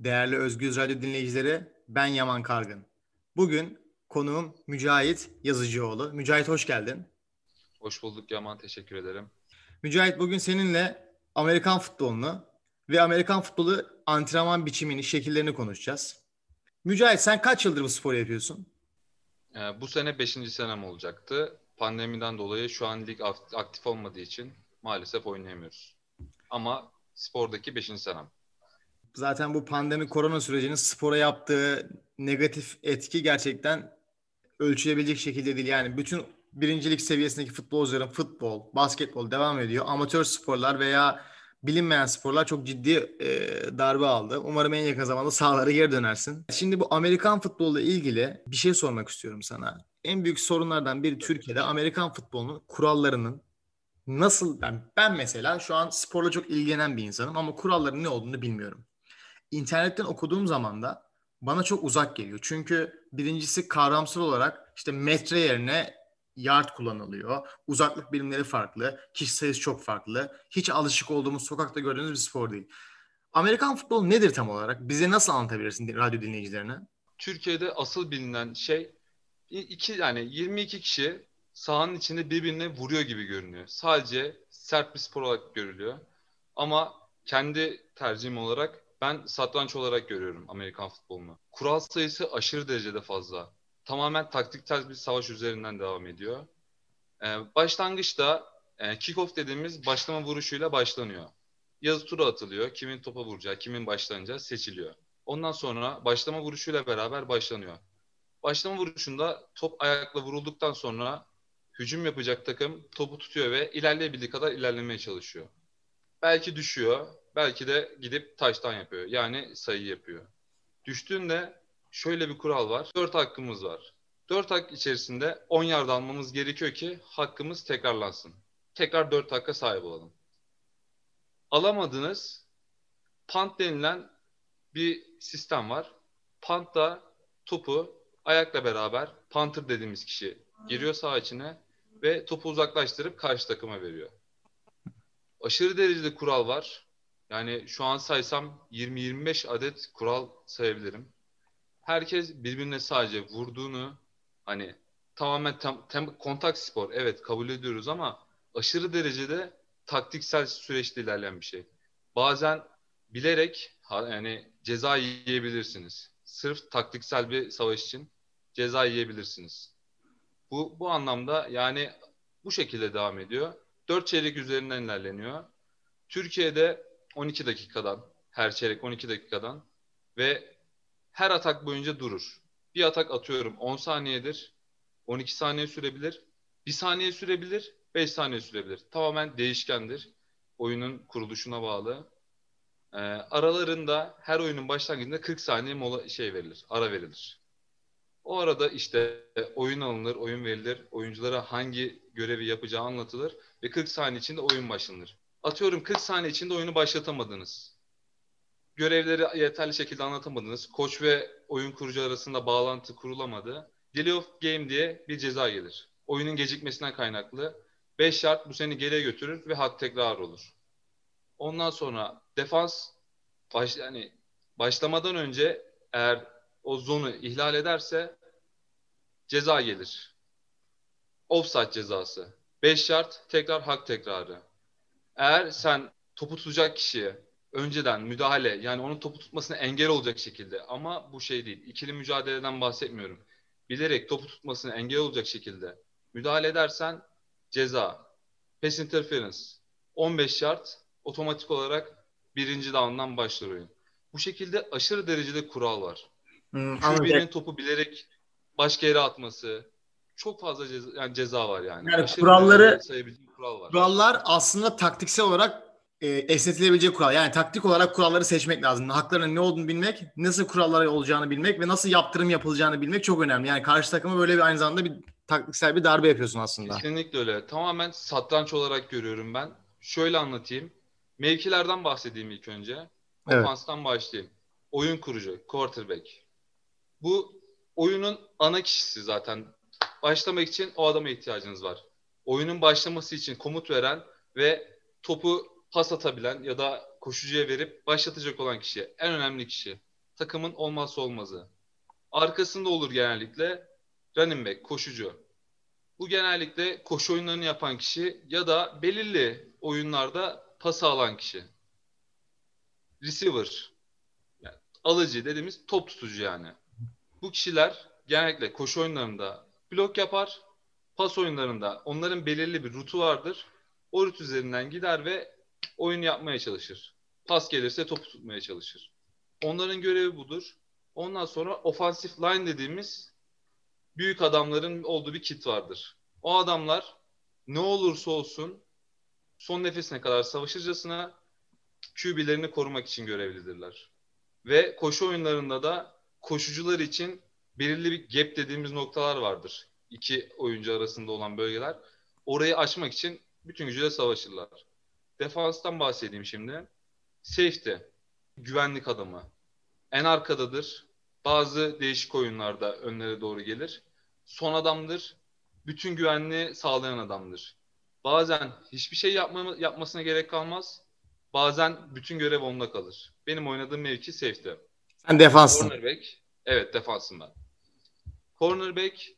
Değerli Özgür Radyo dinleyicileri, ben Yaman Kargın. Bugün konuğum Mücahit Yazıcıoğlu. Mücahit hoş geldin. Hoş bulduk Yaman, teşekkür ederim. Mücahit bugün seninle Amerikan futbolunu ve Amerikan futbolu antrenman biçimini, şekillerini konuşacağız. Mücahit sen kaç yıldır bu sporu yapıyorsun? Ee, bu sene 5. senem olacaktı. Pandemiden dolayı şu an lig aktif olmadığı için maalesef oynayamıyoruz. Ama spordaki 5. senem. Zaten bu pandemi korona sürecinin spora yaptığı negatif etki gerçekten ölçülebilecek şekilde değil. Yani bütün birincilik seviyesindeki futbolcuların futbol, basketbol devam ediyor. Amatör sporlar veya bilinmeyen sporlar çok ciddi e, darbe aldı. Umarım en yakın zamanda sahalara geri dönersin. Şimdi bu Amerikan futbolu ile ilgili bir şey sormak istiyorum sana. En büyük sorunlardan biri Türkiye'de Amerikan futbolunun kurallarının nasıl ben, ben mesela şu an sporla çok ilgilenen bir insanım ama kuralların ne olduğunu bilmiyorum. İnternetten okuduğum zaman da bana çok uzak geliyor. Çünkü birincisi kavramsal olarak işte metre yerine yard kullanılıyor. Uzaklık birimleri farklı. Kişi sayısı çok farklı. Hiç alışık olduğumuz sokakta gördüğümüz bir spor değil. Amerikan futbolu nedir tam olarak? Bize nasıl anlatabilirsin radyo dinleyicilerine? Türkiye'de asıl bilinen şey iki yani 22 kişi sahanın içinde birbirine vuruyor gibi görünüyor. Sadece sert bir spor olarak görülüyor. Ama kendi tercihim olarak ben satranç olarak görüyorum Amerikan futbolunu. Kural sayısı aşırı derecede fazla. Tamamen taktiksel bir savaş üzerinden devam ediyor. Ee, başlangıçta e, kick-off dediğimiz başlama vuruşuyla başlanıyor. Yazı tura atılıyor. Kimin topa vuracağı, kimin başlanacağı seçiliyor. Ondan sonra başlama vuruşuyla beraber başlanıyor. Başlama vuruşunda top ayakla vurulduktan sonra hücum yapacak takım topu tutuyor ve ilerleyebildiği kadar ilerlemeye çalışıyor. Belki düşüyor, belki de gidip taştan yapıyor. Yani sayı yapıyor. Düştüğünde şöyle bir kural var. 4 hakkımız var. 4 hak içerisinde 10 yard almamız gerekiyor ki hakkımız tekrarlansın. Tekrar 4 hakka sahip olalım. Alamadığınız punt denilen bir sistem var. Punt'ta topu ayakla beraber punter dediğimiz kişi giriyor saha içine ve topu uzaklaştırıp karşı takıma veriyor. Aşırı derecede kural var. Yani şu an saysam 20-25 adet kural sayabilirim. Herkes birbirine sadece vurduğunu hani tamamen tem, tem, kontak spor evet kabul ediyoruz ama aşırı derecede taktiksel süreçte ilerleyen bir şey. Bazen bilerek yani ceza yiyebilirsiniz. Sırf taktiksel bir savaş için ceza yiyebilirsiniz. Bu bu anlamda yani bu şekilde devam ediyor. 4 çeyrek üzerinden ilerleniyor. Türkiye'de 12 dakikadan, her çeyrek 12 dakikadan ve her atak boyunca durur. Bir atak atıyorum 10 saniyedir, 12 saniye sürebilir, 1 saniye sürebilir, 5 saniye sürebilir. Tamamen değişkendir. Oyunun kuruluşuna bağlı. Ee, aralarında her oyunun başlangıcında 40 saniye mola şey verilir, ara verilir. O arada işte oyun alınır, oyun verilir, oyunculara hangi görevi yapacağı anlatılır ve 40 saniye içinde oyun başlanır. Atıyorum 40 saniye içinde oyunu başlatamadınız. Görevleri yeterli şekilde anlatamadınız. Koç ve oyun kurucu arasında bağlantı kurulamadı. Delay of game diye bir ceza gelir. Oyunun gecikmesinden kaynaklı. 5 şart bu seni geriye götürür ve hak tekrar olur. Ondan sonra defans baş, yani başlamadan önce eğer o zonu ihlal ederse ceza gelir. Offside cezası. 5 şart tekrar hak tekrarı. Eğer sen topu tutacak kişiye önceden müdahale yani onun topu tutmasına engel olacak şekilde ama bu şey değil. İkili mücadeleden bahsetmiyorum. Bilerek topu tutmasına engel olacak şekilde müdahale edersen ceza. Pass interference. 15 şart otomatik olarak birinci down'dan başlar oyun. Bu şekilde aşırı derecede kural var. Hmm, QB'nin topu bilerek başka yere atması. Çok fazla ceza, yani ceza var yani. Yani Aşırı kuralları kural var. Kurallar aslında taktiksel olarak e, esnetilebilecek kural. Yani taktik olarak kuralları seçmek lazım. Haklarının ne olduğunu bilmek, nasıl kurallar olacağını bilmek ve nasıl yaptırım yapılacağını bilmek çok önemli. Yani karşı takıma böyle bir aynı zamanda bir taktiksel bir darbe yapıyorsun aslında. Kesinlikle öyle. Tamamen satranç olarak görüyorum ben. Şöyle anlatayım. Mevkilerden bahsedeyim ilk önce. Evet. Ofanstan başlayayım. Oyun kurucu, quarterback. Bu oyunun ana kişisi zaten. Başlamak için o adama ihtiyacınız var. Oyunun başlaması için komut veren ve topu pas atabilen ya da koşucuya verip başlatacak olan kişi. En önemli kişi. takımın olmazsa olmazı. Arkasında olur genellikle running back, koşucu. Bu genellikle koşu oyunlarını yapan kişi ya da belirli oyunlarda pas alan kişi. Receiver, yani alıcı dediğimiz top tutucu yani. Bu kişiler genellikle koşu oyunlarında blok yapar, pas oyunlarında onların belirli bir rutu vardır. O rut üzerinden gider ve oyun yapmaya çalışır. Pas gelirse topu tutmaya çalışır. Onların görevi budur. Ondan sonra offensive line dediğimiz büyük adamların olduğu bir kit vardır. O adamlar ne olursa olsun son nefesine kadar savaşırcasına QB'lerini korumak için görevlidirler. Ve koşu oyunlarında da koşucular için belirli bir gap dediğimiz noktalar vardır. İki oyuncu arasında olan bölgeler. Orayı açmak için bütün gücüyle savaşırlar. Defanstan bahsedeyim şimdi. Safety, güvenlik adamı. En arkadadır. Bazı değişik oyunlarda önlere doğru gelir. Son adamdır. Bütün güvenliği sağlayan adamdır. Bazen hiçbir şey yapma, yapmasına gerek kalmaz. Bazen bütün görev onda kalır. Benim oynadığım mevki safety. Sen defanssın. Cornerback. Evet defansım ben. Cornerback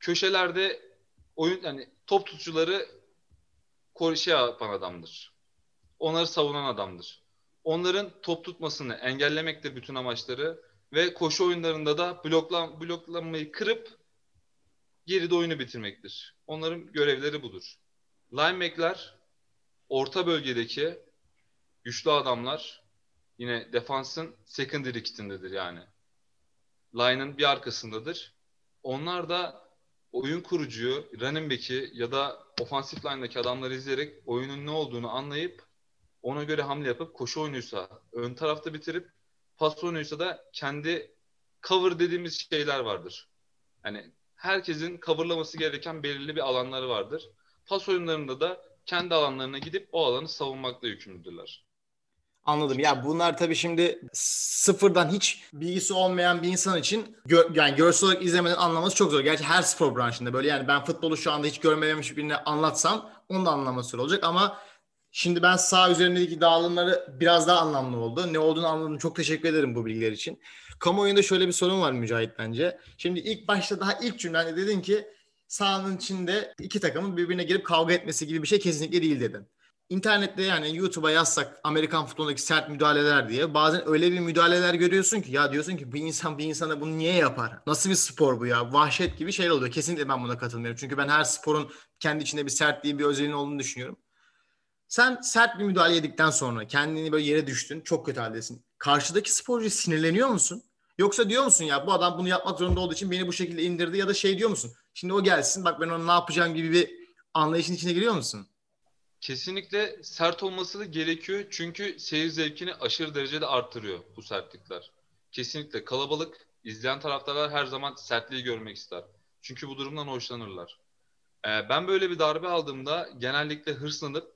köşelerde oyun yani top tutucuları şey yapan adamdır. Onları savunan adamdır. Onların top tutmasını engellemektir bütün amaçları ve koşu oyunlarında da bloklan, bloklanmayı kırıp geride oyunu bitirmektir. Onların görevleri budur. Lineback'ler orta bölgedeki güçlü adamlar yine defansın secondary kitindedir yani. Line'ın bir arkasındadır. Onlar da oyun kurucuyu, running back'i ya da ofansif line'daki adamları izleyerek oyunun ne olduğunu anlayıp ona göre hamle yapıp koşu oyunuysa ön tarafta bitirip pas oyunuysa da kendi cover dediğimiz şeyler vardır. Yani herkesin coverlaması gereken belirli bir alanları vardır. Pas oyunlarında da kendi alanlarına gidip o alanı savunmakla yükümlüdürler. Anladım. Ya bunlar tabii şimdi sıfırdan hiç bilgisi olmayan bir insan için gö- yani görsel olarak izlemeden anlaması çok zor. Gerçi her spor branşında böyle yani ben futbolu şu anda hiç görmemiş birine anlatsam onu da anlaması zor olacak ama şimdi ben sağ üzerindeki dağılımları biraz daha anlamlı oldu. Ne olduğunu anladım. Çok teşekkür ederim bu bilgiler için. Kamuoyunda şöyle bir sorun var Mücahit bence. Şimdi ilk başta daha ilk cümlende dedin ki sahanın içinde iki takımın birbirine girip kavga etmesi gibi bir şey kesinlikle değil dedin. İnternette yani YouTube'a yazsak Amerikan futbolundaki sert müdahaleler diye bazen öyle bir müdahaleler görüyorsun ki ya diyorsun ki bir insan bir insana bunu niye yapar? Nasıl bir spor bu ya? Vahşet gibi şeyler oluyor. Kesinlikle ben buna katılmıyorum. Çünkü ben her sporun kendi içinde bir sertliği, bir özelliğinin olduğunu düşünüyorum. Sen sert bir müdahale yedikten sonra kendini böyle yere düştün. Çok kötü haldesin. Karşıdaki sporcu sinirleniyor musun? Yoksa diyor musun ya bu adam bunu yapmak zorunda olduğu için beni bu şekilde indirdi ya da şey diyor musun? Şimdi o gelsin bak ben onu ne yapacağım gibi bir anlayışın içine giriyor musun? Kesinlikle sert olması da gerekiyor. Çünkü seyir zevkini aşırı derecede arttırıyor bu sertlikler. Kesinlikle kalabalık izleyen taraftarlar her zaman sertliği görmek ister. Çünkü bu durumdan hoşlanırlar. Ee, ben böyle bir darbe aldığımda genellikle hırslanıp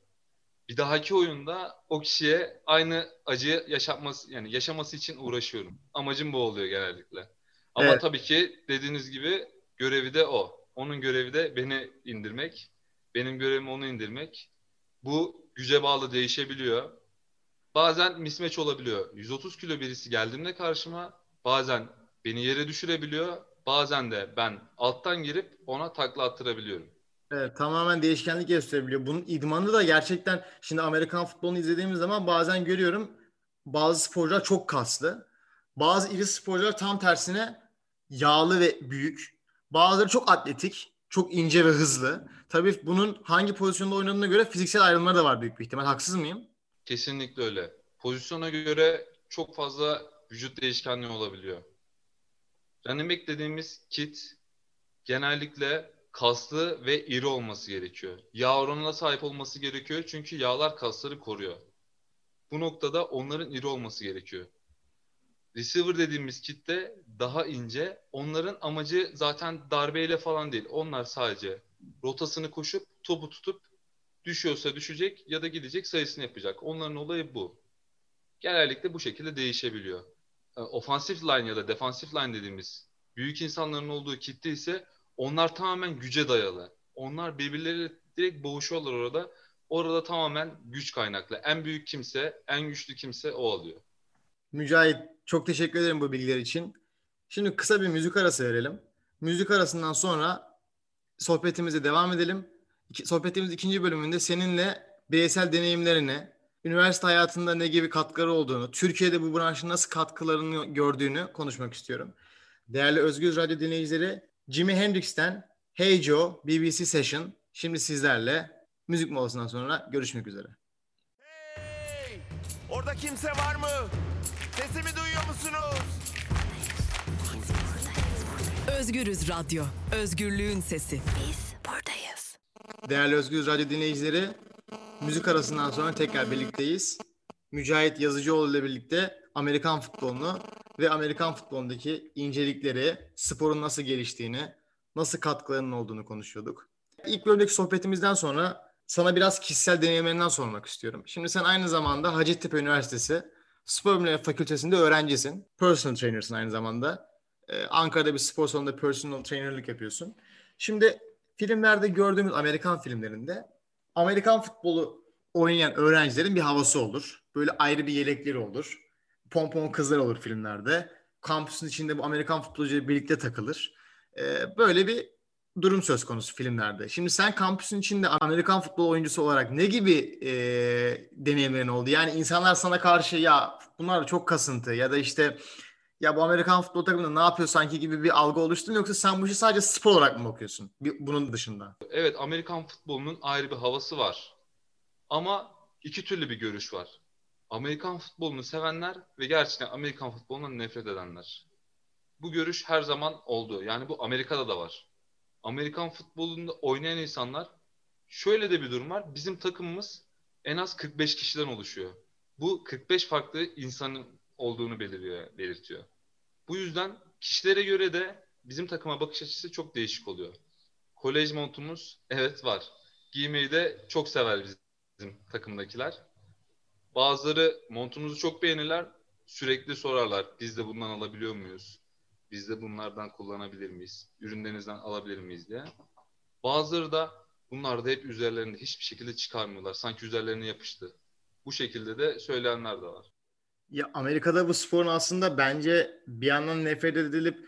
bir dahaki oyunda o kişiye aynı acıyı yaşatması yani yaşaması için uğraşıyorum. Amacım bu oluyor genellikle. Ama evet. tabii ki dediğiniz gibi görevi de o. Onun görevi de beni indirmek. Benim görevim onu indirmek. Bu güce bağlı değişebiliyor. Bazen mismeç olabiliyor. 130 kilo birisi geldiğinde karşıma bazen beni yere düşürebiliyor. Bazen de ben alttan girip ona takla attırabiliyorum. Evet, tamamen değişkenlik gösterebiliyor. Bunun idmanı da gerçekten şimdi Amerikan futbolunu izlediğimiz zaman bazen görüyorum bazı sporcular çok kaslı. Bazı iri sporcular tam tersine yağlı ve büyük. Bazıları çok atletik, çok ince ve hızlı. Tabii bunun hangi pozisyonda oynadığına göre fiziksel ayrımları da var büyük bir ihtimal. Haksız mıyım? Kesinlikle öyle. Pozisyona göre çok fazla vücut değişkenliği olabiliyor. Running dediğimiz kit genellikle kaslı ve iri olması gerekiyor. Yağ oranına sahip olması gerekiyor çünkü yağlar kasları koruyor. Bu noktada onların iri olması gerekiyor. Receiver dediğimiz kitle daha ince. Onların amacı zaten darbeyle falan değil. Onlar sadece rotasını koşup topu tutup düşüyorsa düşecek ya da gidecek sayısını yapacak. Onların olayı bu. Genellikle bu şekilde değişebiliyor. E, ofansif line ya da defansif line dediğimiz büyük insanların olduğu kitle ise onlar tamamen güce dayalı. Onlar birbirleriyle direkt boğuşuyorlar orada. Orada tamamen güç kaynaklı. En büyük kimse, en güçlü kimse o alıyor. Mücahit Çok teşekkür ederim bu bilgiler için. Şimdi kısa bir müzik arası verelim. Müzik arasından sonra sohbetimize devam edelim. Sohbetimiz ikinci bölümünde seninle bireysel deneyimlerini, üniversite hayatında ne gibi katkıları olduğunu, Türkiye'de bu branşın nasıl katkılarını gördüğünü konuşmak istiyorum. Değerli Özgür Radyo dinleyicileri, Jimi Hendrix'ten Hey Joe BBC Session şimdi sizlerle müzik molasından sonra görüşmek üzere. Hey! Orada kimse var mı? Sesimi duyuyor musunuz? Özgürüz Radyo. Özgürlüğün sesi. Biz buradayız. Değerli Özgür Radyo dinleyicileri, müzik arasından sonra tekrar birlikteyiz. Mücahit Yazıcıoğlu ile birlikte Amerikan futbolunu ve Amerikan futbolundaki incelikleri, sporun nasıl geliştiğini, nasıl katkılarının olduğunu konuşuyorduk. İlk bölümdeki sohbetimizden sonra sana biraz kişisel deneyimlerinden sormak istiyorum. Şimdi sen aynı zamanda Hacettepe Üniversitesi Spor Bilimleri Fakültesi'nde öğrencisin. Personal trainer'sın aynı zamanda. Ee, Ankara'da bir spor salonunda personal trainer'lık yapıyorsun. Şimdi filmlerde gördüğümüz Amerikan filmlerinde Amerikan futbolu oynayan öğrencilerin bir havası olur. Böyle ayrı bir yelekleri olur. Pompon kızlar olur filmlerde. Kampüsün içinde bu Amerikan futbolcuları birlikte takılır. Ee, böyle bir durum söz konusu filmlerde. Şimdi sen kampüsün içinde Amerikan futbol oyuncusu olarak ne gibi e, deneyimlerin oldu? Yani insanlar sana karşı ya bunlar çok kasıntı ya da işte ya bu Amerikan futbol takımında ne yapıyor sanki gibi bir algı oluştu mu yoksa sen bu işi sadece spor olarak mı bakıyorsun? Bunun dışında. Evet Amerikan futbolunun ayrı bir havası var. Ama iki türlü bir görüş var. Amerikan futbolunu sevenler ve gerçekten Amerikan futbolundan nefret edenler. Bu görüş her zaman oldu. Yani bu Amerika'da da var. Amerikan futbolunda oynayan insanlar şöyle de bir durum var. Bizim takımımız en az 45 kişiden oluşuyor. Bu 45 farklı insanın olduğunu belirtiyor, belirtiyor. Bu yüzden kişilere göre de bizim takıma bakış açısı çok değişik oluyor. Kolej montumuz evet var. Giymeyi de çok sever bizim takımdakiler. Bazıları montumuzu çok beğenirler. Sürekli sorarlar. Biz de bundan alabiliyor muyuz? Biz de bunlardan kullanabilir miyiz? Ürünlerinizden alabilir miyiz diye. Bazıları da bunlar da hep üzerlerinde hiçbir şekilde çıkarmıyorlar. Sanki üzerlerine yapıştı. Bu şekilde de söyleyenler de var. Ya Amerika'da bu sporun aslında bence bir yandan nefret edilip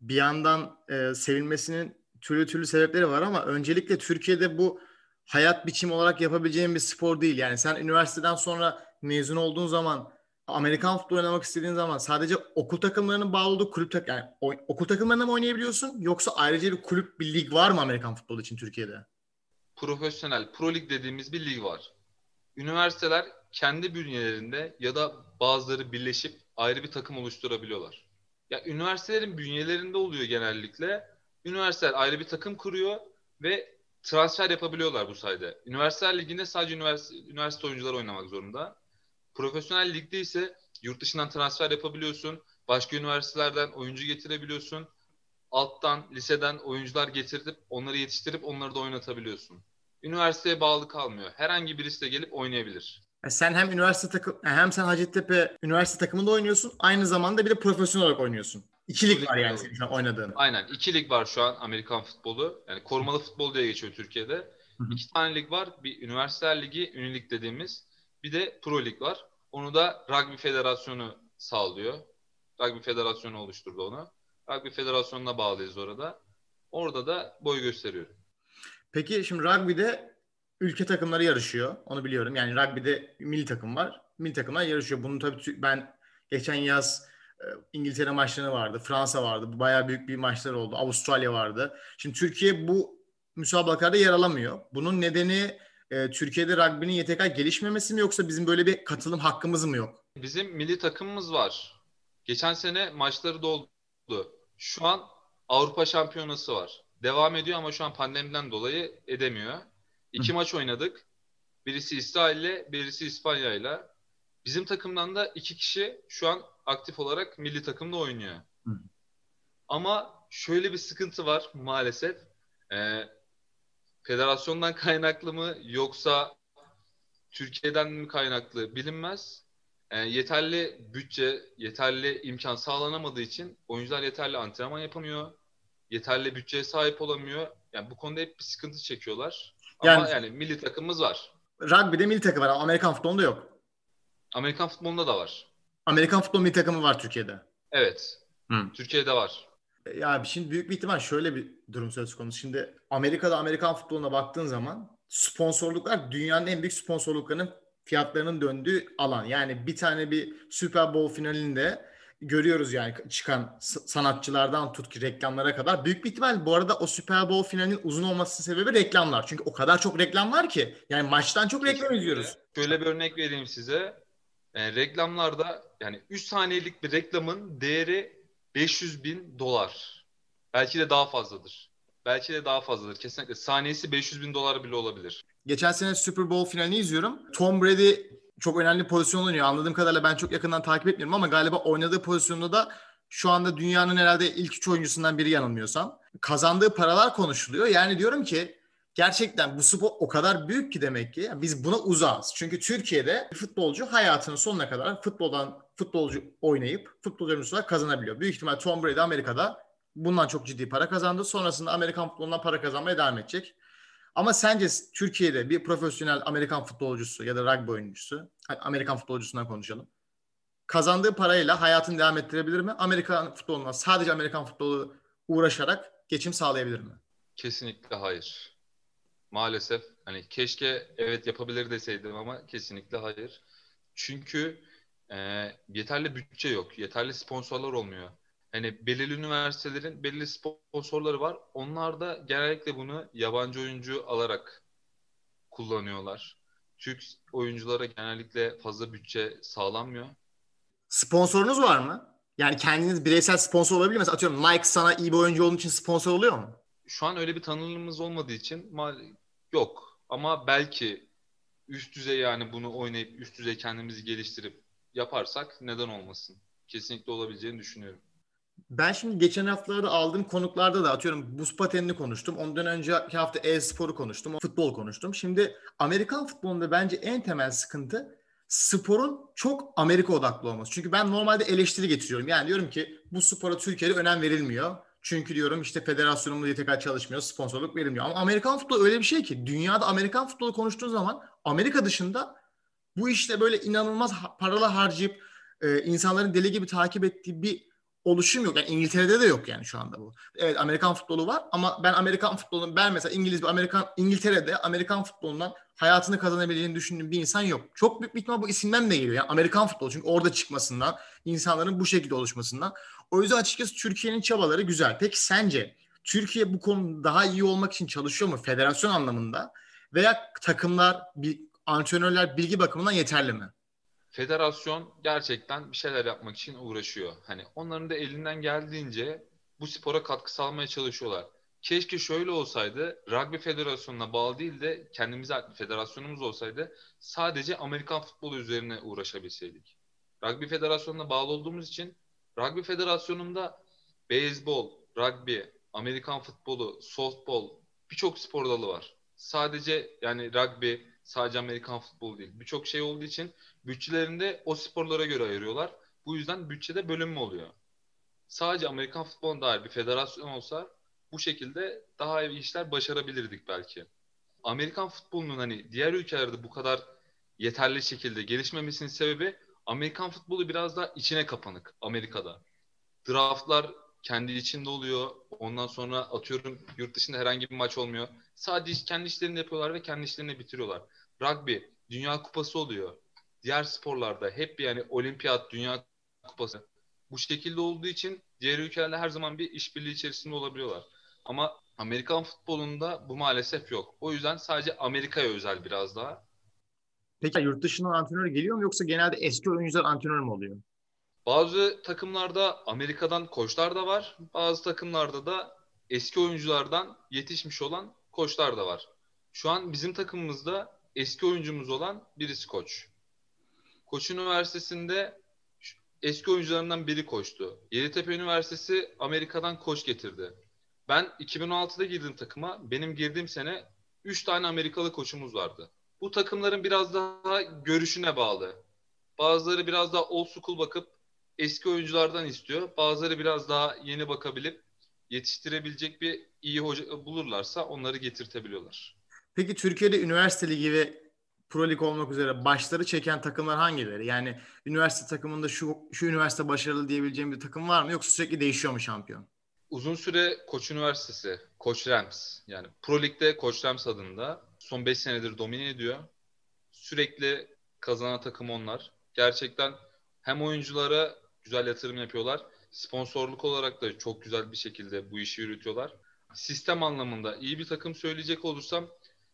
bir yandan e, sevilmesinin türlü türlü sebepleri var ama öncelikle Türkiye'de bu hayat biçimi olarak yapabileceğin bir spor değil. Yani sen üniversiteden sonra mezun olduğun zaman Amerikan futbolu oynamak istediğin zaman sadece okul takımlarının bağlı olduğu kulüp tak yani okul takımlarında mı oynayabiliyorsun yoksa ayrıca bir kulüp bir lig var mı Amerikan futbolu için Türkiye'de? Profesyonel Pro Lig dediğimiz bir lig var. Üniversiteler kendi bünyelerinde ya da bazıları birleşip ayrı bir takım oluşturabiliyorlar. Ya üniversitelerin bünyelerinde oluyor genellikle. Üniversiteler ayrı bir takım kuruyor ve transfer yapabiliyorlar bu sayede. Üniversiteler liginde sadece üniversite, üniversite oyuncuları oynamak zorunda. Profesyonel ligde ise yurt dışından transfer yapabiliyorsun. Başka üniversitelerden oyuncu getirebiliyorsun. Alttan, liseden oyuncular getirip onları yetiştirip onları da oynatabiliyorsun. Üniversiteye bağlı kalmıyor. Herhangi birisi de gelip oynayabilir. Yani sen hem üniversite takım hem sen Hacettepe üniversite takımında oynuyorsun aynı zamanda bir de profesyonel olarak oynuyorsun. İki lig var yani senin oynadığın. Aynen. iki lig var şu an Amerikan futbolu. Yani korumalı futbol diye geçiyor Türkiye'de. Hı hı. İki tane lig var. Bir üniversiteler ligi, ünilik dediğimiz. Bir de pro lig var. Onu da Rugby Federasyonu sağlıyor. Rugby Federasyonu oluşturdu onu. Rugby Federasyonu'na bağlıyız orada. Orada da boy gösteriyorum. Peki şimdi rugby'de ülke takımları yarışıyor. Onu biliyorum. Yani rugby'de milli takım var. Milli takımlar yarışıyor. Bunu tabii ben geçen yaz İngiltere maçları vardı. Fransa vardı. Bayağı büyük bir maçlar oldu. Avustralya vardı. Şimdi Türkiye bu müsabakalarda yer alamıyor. Bunun nedeni e, Türkiye'de rugby'nin YTK gelişmemesi mi yoksa bizim böyle bir katılım hakkımız mı yok? Bizim milli takımımız var. Geçen sene maçları doldu. Şu an Avrupa Şampiyonası var. Devam ediyor ama şu an pandemiden dolayı edemiyor. İki Hı. maç oynadık. Birisi İsrail'le, birisi İspanya'yla. Bizim takımdan da iki kişi şu an aktif olarak milli takımda oynuyor. Hı. Ama şöyle bir sıkıntı var maalesef. Ee, federasyondan kaynaklı mı yoksa Türkiye'den mi kaynaklı bilinmez. E, yeterli bütçe, yeterli imkan sağlanamadığı için oyuncular yeterli antrenman yapamıyor. Yeterli bütçeye sahip olamıyor. Yani bu konuda hep bir sıkıntı çekiyorlar. Yani, Ama yani milli takımımız var. Rugby'de milli takım var ama Amerikan futbolunda yok. Amerikan futbolunda da var. Amerikan futbol milli takımı var Türkiye'de. Evet. Hı. Türkiye'de var. Ya şimdi büyük bir ihtimal şöyle bir durum söz konusu. Şimdi Amerika'da Amerikan futboluna baktığın zaman sponsorluklar dünyanın en büyük sponsorluklarının fiyatlarının döndüğü alan. Yani bir tane bir Super Bowl finalinde görüyoruz yani çıkan sanatçılardan tut ki reklamlara kadar. Büyük bir ihtimal bu arada o Super Bowl finalinin uzun olmasının sebebi reklamlar. Çünkü o kadar çok reklam var ki. Yani maçtan çok reklam izliyoruz. Şöyle bir örnek vereyim size. Yani reklamlarda yani 3 saniyelik bir reklamın değeri 500 bin dolar. Belki de daha fazladır. Belki de daha fazladır. Kesinlikle. Saniyesi 500 bin dolar bile olabilir. Geçen sene Super Bowl finalini izliyorum. Tom Brady çok önemli pozisyon oynuyor. Anladığım kadarıyla ben çok yakından takip etmiyorum ama galiba oynadığı pozisyonda da şu anda dünyanın herhalde ilk üç oyuncusundan biri yanılmıyorsam. Kazandığı paralar konuşuluyor. Yani diyorum ki gerçekten bu spor o kadar büyük ki demek ki biz buna uzağız. Çünkü Türkiye'de futbolcu hayatının sonuna kadar futboldan futbolcu oynayıp futbolcu olarak kazanabiliyor. Büyük ihtimal Tom Brady Amerika'da bundan çok ciddi para kazandı. Sonrasında Amerikan futbolundan para kazanmaya devam edecek. Ama sence Türkiye'de bir profesyonel Amerikan futbolcusu ya da rugby oyuncusu, Amerikan futbolcusundan konuşalım. Kazandığı parayla hayatını devam ettirebilir mi? Amerikan futboluna sadece Amerikan futbolu uğraşarak geçim sağlayabilir mi? Kesinlikle hayır. Maalesef hani keşke evet yapabilir deseydim ama kesinlikle hayır. Çünkü e, yeterli bütçe yok. Yeterli sponsorlar olmuyor. Hani belirli üniversitelerin belirli sponsorları var. Onlar da genellikle bunu yabancı oyuncu alarak kullanıyorlar. Türk oyunculara genellikle fazla bütçe sağlanmıyor. Sponsorunuz var mı? Yani kendiniz bireysel sponsor olabilir mi? Mesela atıyorum Nike sana iyi bir oyuncu olduğun için sponsor oluyor mu? Şu an öyle bir tanınımımız olmadığı için yok. Ama belki üst düzey yani bunu oynayıp üst düzey kendimizi geliştirip yaparsak neden olmasın? Kesinlikle olabileceğini düşünüyorum. Ben şimdi geçen haftalarda aldığım konuklarda da atıyorum buz patenini konuştum. Ondan önceki hafta e-sporu konuştum. Futbol konuştum. Şimdi Amerikan futbolunda bence en temel sıkıntı sporun çok Amerika odaklı olması. Çünkü ben normalde eleştiri getiriyorum. Yani diyorum ki bu spora Türkiye'de önem verilmiyor. Çünkü diyorum işte federasyonumuz yeterli çalışmıyor, sponsorluk verilmiyor. Ama Amerikan futbolu öyle bir şey ki dünyada Amerikan futbolu konuştuğun zaman Amerika dışında bu işte böyle inanılmaz paralar harcayıp e, insanların deli gibi takip ettiği bir oluşum yok. Yani İngiltere'de de yok yani şu anda bu. Evet Amerikan futbolu var ama ben Amerikan futbolunun ben mesela İngiliz bir Amerikan İngiltere'de Amerikan futbolundan hayatını kazanabileceğini düşündüğüm bir insan yok. Çok büyük bir ihtimal bu isimden de geliyor. Yani Amerikan futbolu çünkü orada çıkmasından, insanların bu şekilde oluşmasından. O yüzden açıkçası Türkiye'nin çabaları güzel. Peki sence Türkiye bu konuda daha iyi olmak için çalışıyor mu federasyon anlamında? Veya takımlar, antrenörler bilgi bakımından yeterli mi? Federasyon gerçekten bir şeyler yapmak için uğraşıyor. Hani onların da elinden geldiğince bu spora katkı sağlamaya çalışıyorlar. Keşke şöyle olsaydı, rugby federasyonuna bağlı değil de kendimize ait bir federasyonumuz olsaydı sadece Amerikan futbolu üzerine uğraşabilseydik. Rugby federasyonuna bağlı olduğumuz için rugby federasyonunda beyzbol, rugby, Amerikan futbolu, softball birçok spor dalı var. Sadece yani rugby, sadece Amerikan futbolu değil. Birçok şey olduğu için bütçelerinde o sporlara göre ayırıyorlar. Bu yüzden bütçede bölünme oluyor. Sadece Amerikan futboluna dair bir federasyon olsa bu şekilde daha iyi işler başarabilirdik belki. Amerikan futbolunun hani diğer ülkelerde bu kadar yeterli şekilde gelişmemesinin sebebi Amerikan futbolu biraz daha içine kapanık Amerika'da. Draftlar kendi içinde oluyor. Ondan sonra atıyorum yurt dışında herhangi bir maç olmuyor. Sadece kendi işlerini yapıyorlar ve kendi işlerini bitiriyorlar. Rugby, Dünya Kupası oluyor diğer sporlarda hep yani olimpiyat, dünya kupası bu şekilde olduğu için diğer ülkelerle her zaman bir işbirliği içerisinde olabiliyorlar. Ama Amerikan futbolunda bu maalesef yok. O yüzden sadece Amerika'ya özel biraz daha. Peki yurt dışından antrenör geliyor mu yoksa genelde eski oyuncular antrenör mü oluyor? Bazı takımlarda Amerika'dan koçlar da var. Bazı takımlarda da eski oyunculardan yetişmiş olan koçlar da var. Şu an bizim takımımızda eski oyuncumuz olan birisi koç. Koç Üniversitesi'nde eski oyuncularından biri koştu. Yeditepe Üniversitesi Amerika'dan koç getirdi. Ben 2016'da girdim takıma. Benim girdiğim sene 3 tane Amerikalı koçumuz vardı. Bu takımların biraz daha görüşüne bağlı. Bazıları biraz daha old school bakıp eski oyunculardan istiyor. Bazıları biraz daha yeni bakabilip yetiştirebilecek bir iyi hoca bulurlarsa onları getirtebiliyorlar. Peki Türkiye'de üniversite ligi ve Pro Lig olmak üzere başları çeken takımlar hangileri? Yani üniversite takımında şu şu üniversite başarılı diyebileceğim bir takım var mı yoksa sürekli değişiyor mu şampiyon? Uzun süre Koç Üniversitesi, Koç Rams yani Pro Lig'de Koç Rams adında son 5 senedir domine ediyor. Sürekli kazanan takım onlar. Gerçekten hem oyunculara güzel yatırım yapıyorlar. Sponsorluk olarak da çok güzel bir şekilde bu işi yürütüyorlar. Sistem anlamında iyi bir takım söyleyecek olursam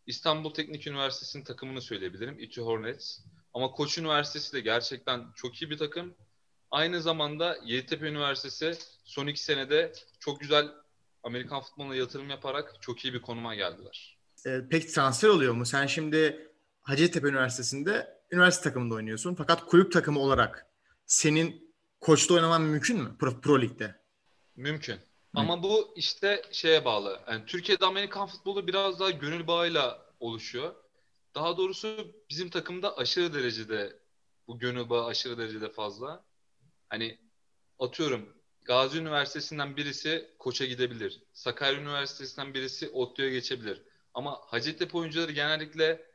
İstanbul Teknik Üniversitesi'nin takımını söyleyebilirim. İTÜ Hornets. Ama Koç Üniversitesi de gerçekten çok iyi bir takım. Aynı zamanda Yeditepe Üniversitesi son iki senede çok güzel Amerikan futboluna yatırım yaparak çok iyi bir konuma geldiler. Ee, peki transfer oluyor mu? Sen şimdi Hacettepe Üniversitesi'nde üniversite takımında oynuyorsun. Fakat kulüp takımı olarak senin koçta oynaman mümkün mü Pro, Pro Lig'de? Mümkün. Ama bu işte şeye bağlı. Yani Türkiye'de Amerikan futbolu biraz daha gönül bağıyla oluşuyor. Daha doğrusu bizim takımda aşırı derecede bu gönül bağı aşırı derecede fazla. Hani atıyorum Gazi Üniversitesi'nden birisi Koç'a gidebilir. Sakarya Üniversitesi'nden birisi ODTÜ'ye geçebilir. Ama Hacettepe oyuncuları genellikle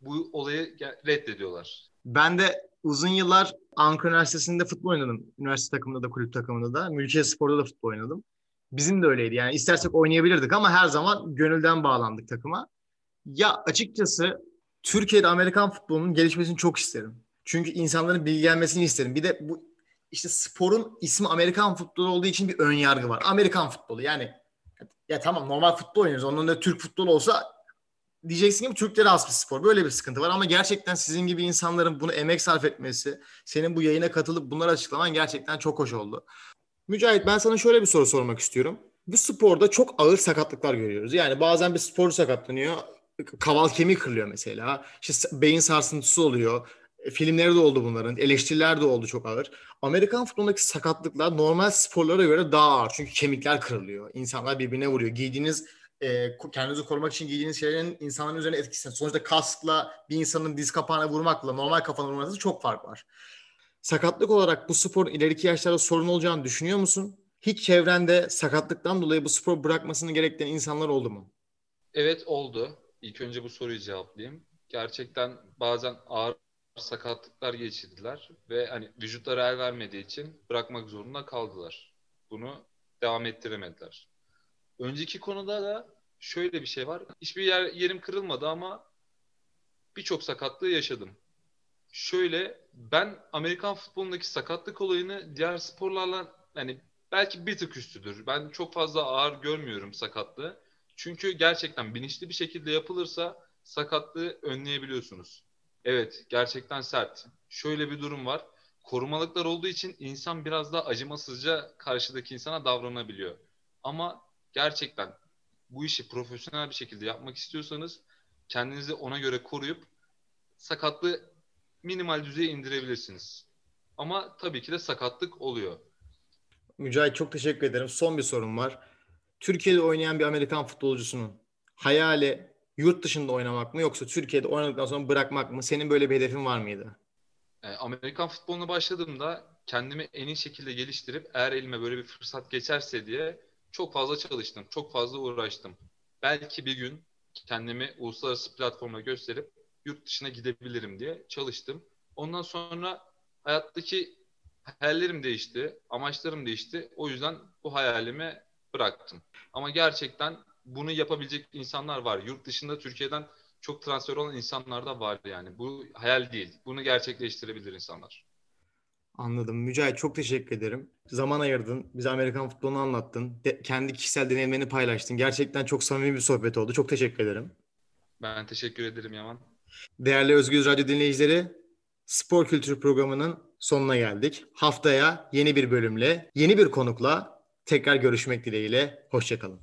bu olayı reddediyorlar. Ben de uzun yıllar Ankara Üniversitesi'nde futbol oynadım. Üniversite takımında da kulüp takımında da. Mülkiye Spor'da da futbol oynadım. Bizim de öyleydi. Yani istersek oynayabilirdik ama her zaman gönülden bağlandık takıma. Ya açıkçası Türkiye'de Amerikan futbolunun gelişmesini çok isterim. Çünkü insanların bilgilenmesini isterim. Bir de bu işte sporun ismi Amerikan futbolu olduğu için bir ön yargı var. Amerikan futbolu yani ya tamam normal futbol oynuyoruz. Onun da Türk futbolu olsa diyeceksin ki Türklere has bir spor. Böyle bir sıkıntı var ama gerçekten sizin gibi insanların bunu emek sarf etmesi, senin bu yayına katılıp bunları açıklaman gerçekten çok hoş oldu. Mücahit ben sana şöyle bir soru sormak istiyorum. Bu sporda çok ağır sakatlıklar görüyoruz. Yani bazen bir sporcu sakatlanıyor, kaval kemiği kırılıyor mesela. İşte beyin sarsıntısı oluyor. E, filmleri de oldu bunların. Eleştiriler de oldu çok ağır. Amerikan futbolundaki sakatlıklar normal sporlara göre daha ağır. Çünkü kemikler kırılıyor. İnsanlar birbirine vuruyor. Giydiğiniz e, kendinizi korumak için giydiğiniz şeylerin insanların üzerine etkisi. Sonuçta kaskla bir insanın diz kapağına vurmakla normal kafana vurması çok fark var. Sakatlık olarak bu spor ileriki yaşlarda sorun olacağını düşünüyor musun? Hiç çevrende sakatlıktan dolayı bu spor bırakmasını gerektiren insanlar oldu mu? Evet oldu. İlk önce bu soruyu cevaplayayım. Gerçekten bazen ağır sakatlıklar geçirdiler ve hani vücutları el vermediği için bırakmak zorunda kaldılar. Bunu devam ettiremediler. Önceki konuda da şöyle bir şey var. Hiçbir yer yerim kırılmadı ama birçok sakatlığı yaşadım. Şöyle ben Amerikan futbolundaki sakatlık olayını diğer sporlarla yani belki bir tık üstüdür. Ben çok fazla ağır görmüyorum sakatlığı. Çünkü gerçekten bilinçli bir şekilde yapılırsa sakatlığı önleyebiliyorsunuz. Evet, gerçekten sert. Şöyle bir durum var. Korumalıklar olduğu için insan biraz daha acımasızca karşıdaki insana davranabiliyor. Ama gerçekten bu işi profesyonel bir şekilde yapmak istiyorsanız kendinizi ona göre koruyup sakatlığı minimal düzeye indirebilirsiniz. Ama tabii ki de sakatlık oluyor. Mücahit çok teşekkür ederim. Son bir sorum var. Türkiye'de oynayan bir Amerikan futbolcusunun hayali yurt dışında oynamak mı yoksa Türkiye'de oynadıktan sonra bırakmak mı? Senin böyle bir hedefin var mıydı? E, Amerikan futboluna başladığımda kendimi en iyi şekilde geliştirip eğer elime böyle bir fırsat geçerse diye çok fazla çalıştım. Çok fazla uğraştım. Belki bir gün kendimi uluslararası platformda gösterip yurt dışına gidebilirim diye çalıştım. Ondan sonra hayattaki hayallerim değişti, amaçlarım değişti. O yüzden bu hayalimi bıraktım. Ama gerçekten bunu yapabilecek insanlar var. Yurt dışında Türkiye'den çok transfer olan insanlar da var yani. Bu hayal değil. Bunu gerçekleştirebilir insanlar. Anladım. Mücahit çok teşekkür ederim. Zaman ayırdın. Bize Amerikan futbolunu anlattın. De, kendi kişisel deneyimlerini paylaştın. Gerçekten çok samimi bir sohbet oldu. Çok teşekkür ederim. Ben teşekkür ederim Yaman. Değerli Özgür Radyo dinleyicileri, Spor Kültürü programının sonuna geldik. Haftaya yeni bir bölümle, yeni bir konukla tekrar görüşmek dileğiyle. Hoşçakalın.